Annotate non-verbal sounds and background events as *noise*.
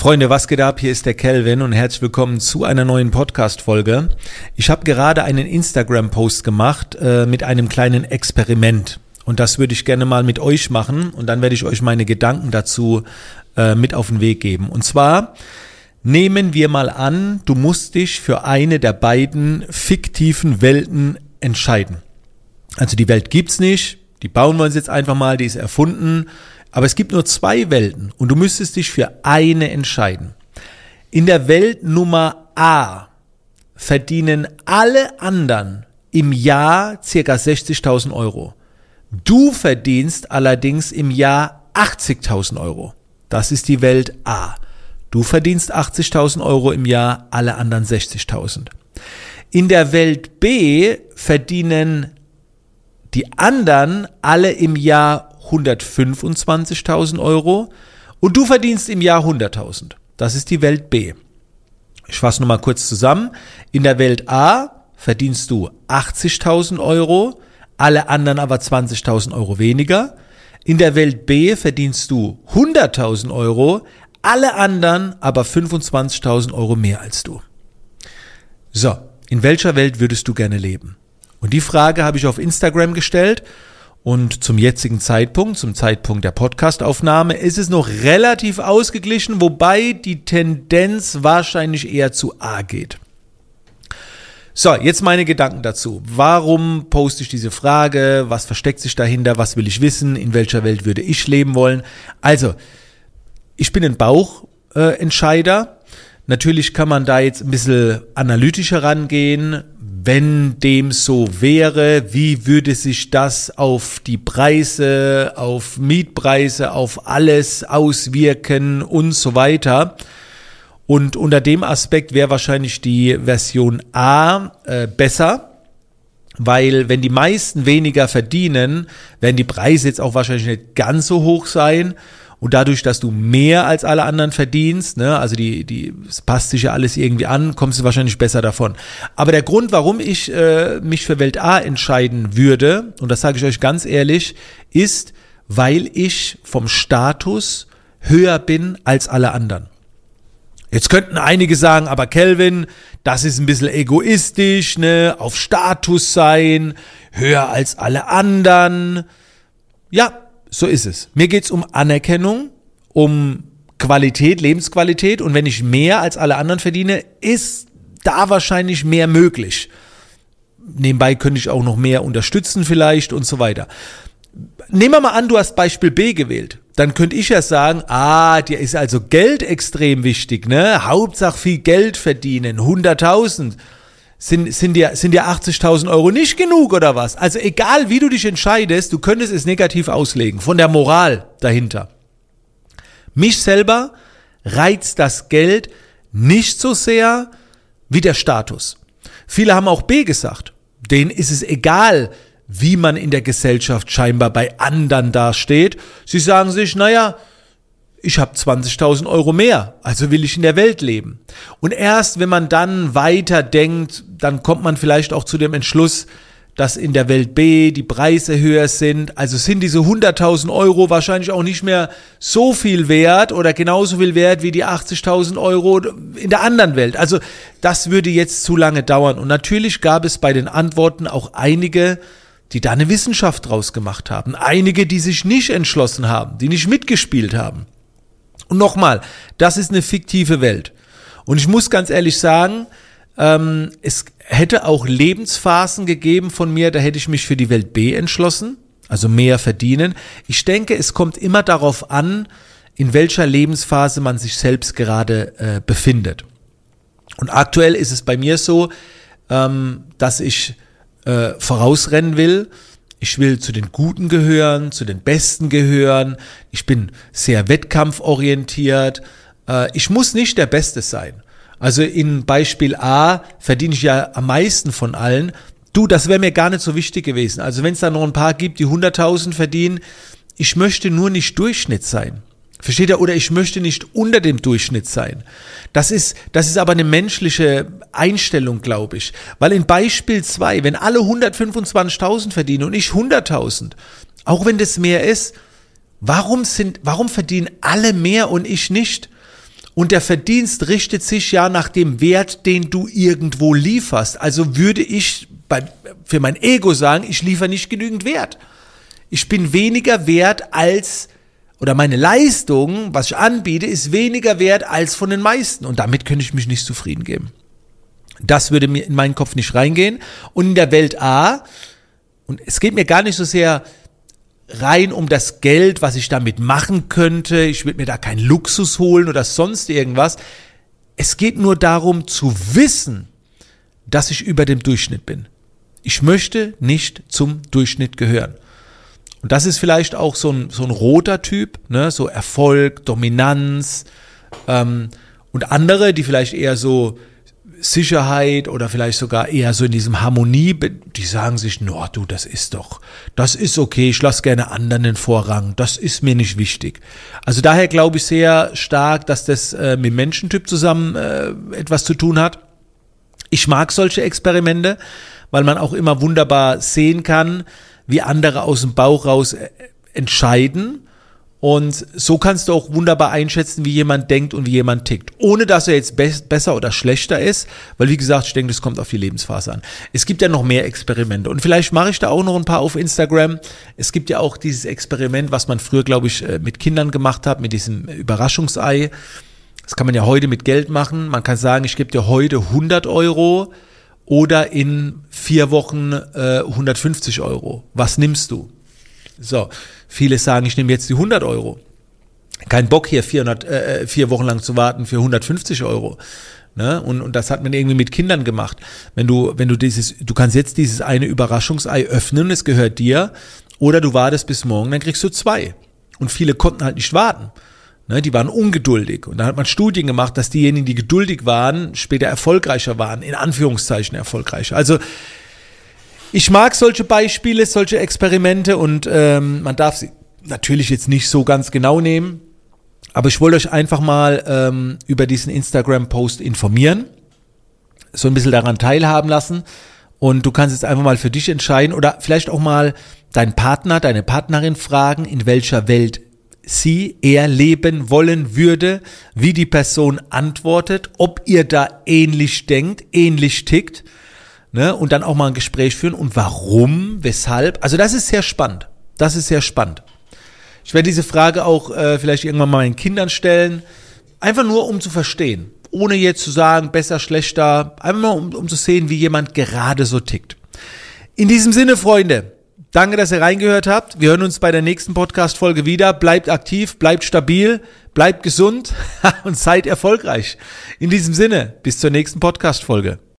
Freunde, was geht ab? Hier ist der Kelvin und herzlich willkommen zu einer neuen Podcast-Folge. Ich habe gerade einen Instagram-Post gemacht äh, mit einem kleinen Experiment. Und das würde ich gerne mal mit euch machen und dann werde ich euch meine Gedanken dazu äh, mit auf den Weg geben. Und zwar nehmen wir mal an, du musst dich für eine der beiden fiktiven Welten entscheiden. Also die Welt gibt's nicht, die bauen wir uns jetzt einfach mal, die ist erfunden. Aber es gibt nur zwei Welten und du müsstest dich für eine entscheiden. In der Welt Nummer A verdienen alle anderen im Jahr circa 60.000 Euro. Du verdienst allerdings im Jahr 80.000 Euro. Das ist die Welt A. Du verdienst 80.000 Euro im Jahr, alle anderen 60.000. In der Welt B verdienen die anderen alle im Jahr 125.000 Euro und du verdienst im Jahr 100.000. Das ist die Welt B. Ich fasse nochmal kurz zusammen. In der Welt A verdienst du 80.000 Euro, alle anderen aber 20.000 Euro weniger. In der Welt B verdienst du 100.000 Euro, alle anderen aber 25.000 Euro mehr als du. So, in welcher Welt würdest du gerne leben? Und die Frage habe ich auf Instagram gestellt und zum jetzigen Zeitpunkt, zum Zeitpunkt der Podcastaufnahme, ist es noch relativ ausgeglichen, wobei die Tendenz wahrscheinlich eher zu A geht. So, jetzt meine Gedanken dazu. Warum poste ich diese Frage? Was versteckt sich dahinter? Was will ich wissen? In welcher Welt würde ich leben wollen? Also, ich bin ein Bauchentscheider. Natürlich kann man da jetzt ein bisschen analytischer rangehen wenn dem so wäre, wie würde sich das auf die Preise, auf Mietpreise, auf alles auswirken und so weiter. Und unter dem Aspekt wäre wahrscheinlich die Version A äh, besser, weil wenn die meisten weniger verdienen, werden die Preise jetzt auch wahrscheinlich nicht ganz so hoch sein. Und dadurch, dass du mehr als alle anderen verdienst, ne, also die, die, es passt sich ja alles irgendwie an, kommst du wahrscheinlich besser davon. Aber der Grund, warum ich äh, mich für Welt A entscheiden würde, und das sage ich euch ganz ehrlich, ist, weil ich vom Status höher bin als alle anderen. Jetzt könnten einige sagen, aber Kelvin, das ist ein bisschen egoistisch, ne, auf Status sein, höher als alle anderen. Ja, so ist es. Mir geht's um Anerkennung, um Qualität, Lebensqualität und wenn ich mehr als alle anderen verdiene, ist da wahrscheinlich mehr möglich. Nebenbei könnte ich auch noch mehr unterstützen vielleicht und so weiter. Nehmen wir mal an, du hast Beispiel B gewählt. Dann könnte ich ja sagen, ah, dir ist also Geld extrem wichtig, ne? Hauptsache viel Geld verdienen, 100.000 sind, sind dir, sind dir 80.000 Euro nicht genug oder was? Also egal wie du dich entscheidest, du könntest es negativ auslegen, von der Moral dahinter. Mich selber reizt das Geld nicht so sehr wie der Status. Viele haben auch B gesagt. Denen ist es egal, wie man in der Gesellschaft scheinbar bei anderen dasteht. Sie sagen sich, naja, ich habe 20.000 Euro mehr, also will ich in der Welt leben. Und erst wenn man dann weiter denkt, dann kommt man vielleicht auch zu dem Entschluss, dass in der Welt B die Preise höher sind. Also sind diese 100.000 Euro wahrscheinlich auch nicht mehr so viel wert oder genauso viel wert wie die 80.000 Euro in der anderen Welt. Also das würde jetzt zu lange dauern. Und natürlich gab es bei den Antworten auch einige, die da eine Wissenschaft draus gemacht haben. Einige, die sich nicht entschlossen haben, die nicht mitgespielt haben. Und nochmal, das ist eine fiktive Welt. Und ich muss ganz ehrlich sagen, ähm, es hätte auch Lebensphasen gegeben von mir, da hätte ich mich für die Welt B entschlossen, also mehr verdienen. Ich denke, es kommt immer darauf an, in welcher Lebensphase man sich selbst gerade äh, befindet. Und aktuell ist es bei mir so, ähm, dass ich äh, vorausrennen will ich will zu den Guten gehören, zu den Besten gehören. Ich bin sehr wettkampforientiert. Äh, ich muss nicht der Beste sein. Also in Beispiel A verdiene ich ja am meisten von allen. Du, das wäre mir gar nicht so wichtig gewesen. Also wenn es da noch ein paar gibt, die 100.000 verdienen, ich möchte nur nicht Durchschnitt sein. Versteht ihr? Oder ich möchte nicht unter dem Durchschnitt sein. Das ist, das ist aber eine menschliche Einstellung, glaube ich. Weil in Beispiel 2, wenn alle 125.000 verdienen und ich 100.000, auch wenn das mehr ist, warum sind, warum verdienen alle mehr und ich nicht? Und der Verdienst richtet sich ja nach dem Wert, den du irgendwo lieferst. Also würde ich bei, für mein Ego sagen, ich liefere nicht genügend Wert. Ich bin weniger wert als, oder meine Leistung, was ich anbiete, ist weniger wert als von den meisten. Und damit könnte ich mich nicht zufrieden geben. Das würde mir in meinen Kopf nicht reingehen. Und in der Welt A, und es geht mir gar nicht so sehr rein um das Geld, was ich damit machen könnte. Ich würde mir da keinen Luxus holen oder sonst irgendwas. Es geht nur darum zu wissen, dass ich über dem Durchschnitt bin. Ich möchte nicht zum Durchschnitt gehören. Und das ist vielleicht auch so ein, so ein roter Typ, ne? so Erfolg, Dominanz ähm, und andere, die vielleicht eher so Sicherheit oder vielleicht sogar eher so in diesem Harmonie, die sagen sich, no, du, das ist doch, das ist okay, ich lasse gerne anderen den Vorrang, das ist mir nicht wichtig. Also daher glaube ich sehr stark, dass das äh, mit Menschentyp zusammen äh, etwas zu tun hat. Ich mag solche Experimente, weil man auch immer wunderbar sehen kann, wie andere aus dem Bauch raus äh, entscheiden und so kannst du auch wunderbar einschätzen, wie jemand denkt und wie jemand tickt. Ohne dass er jetzt be besser oder schlechter ist, weil wie gesagt, ich denke, das kommt auf die Lebensphase an. Es gibt ja noch mehr Experimente und vielleicht mache ich da auch noch ein paar auf Instagram. Es gibt ja auch dieses Experiment, was man früher, glaube ich, äh, mit Kindern gemacht hat, mit diesem Überraschungsei. Das kann man ja heute mit Geld machen. Man kann sagen, ich gebe dir heute 100 Euro oder in vier Wochen äh, 150 Euro. Was nimmst du? So, viele sagen, ich nehme jetzt die 100 Euro. Kein Bock hier 400, äh, vier Wochen lang zu warten für 150 Euro. Ne? Und, und das hat man irgendwie mit Kindern gemacht. Wenn du, wenn du dieses, du kannst jetzt dieses eine Überraschungsei öffnen, es gehört dir, oder du wartest bis morgen, dann kriegst du zwei. Und viele konnten halt nicht warten. Ne? Die waren ungeduldig. Und da hat man Studien gemacht, dass diejenigen, die geduldig waren, später erfolgreicher waren, in Anführungszeichen erfolgreicher. Also ich mag solche Beispiele, solche Experimente und ähm, man darf sie natürlich jetzt nicht so ganz genau nehmen. Aber ich wollte euch einfach mal ähm, über diesen Instagram-Post informieren, so ein bisschen daran teilhaben lassen. Und du kannst jetzt einfach mal für dich entscheiden oder vielleicht auch mal deinen Partner, deine Partnerin fragen, in welcher Welt sie, er leben wollen würde, wie die Person antwortet, ob ihr da ähnlich denkt, ähnlich tickt ne? und dann auch mal ein Gespräch führen und warum, weshalb. Also das ist sehr spannend. Das ist sehr spannend. Ich werde diese Frage auch äh, vielleicht irgendwann mal meinen Kindern stellen, einfach nur um zu verstehen, ohne jetzt zu sagen, besser, schlechter, einfach mal um, um zu sehen, wie jemand gerade so tickt. In diesem Sinne, Freunde, danke, dass ihr reingehört habt. Wir hören uns bei der nächsten Podcast-Folge wieder. Bleibt aktiv, bleibt stabil, bleibt gesund *laughs* und seid erfolgreich. In diesem Sinne, bis zur nächsten Podcast-Folge.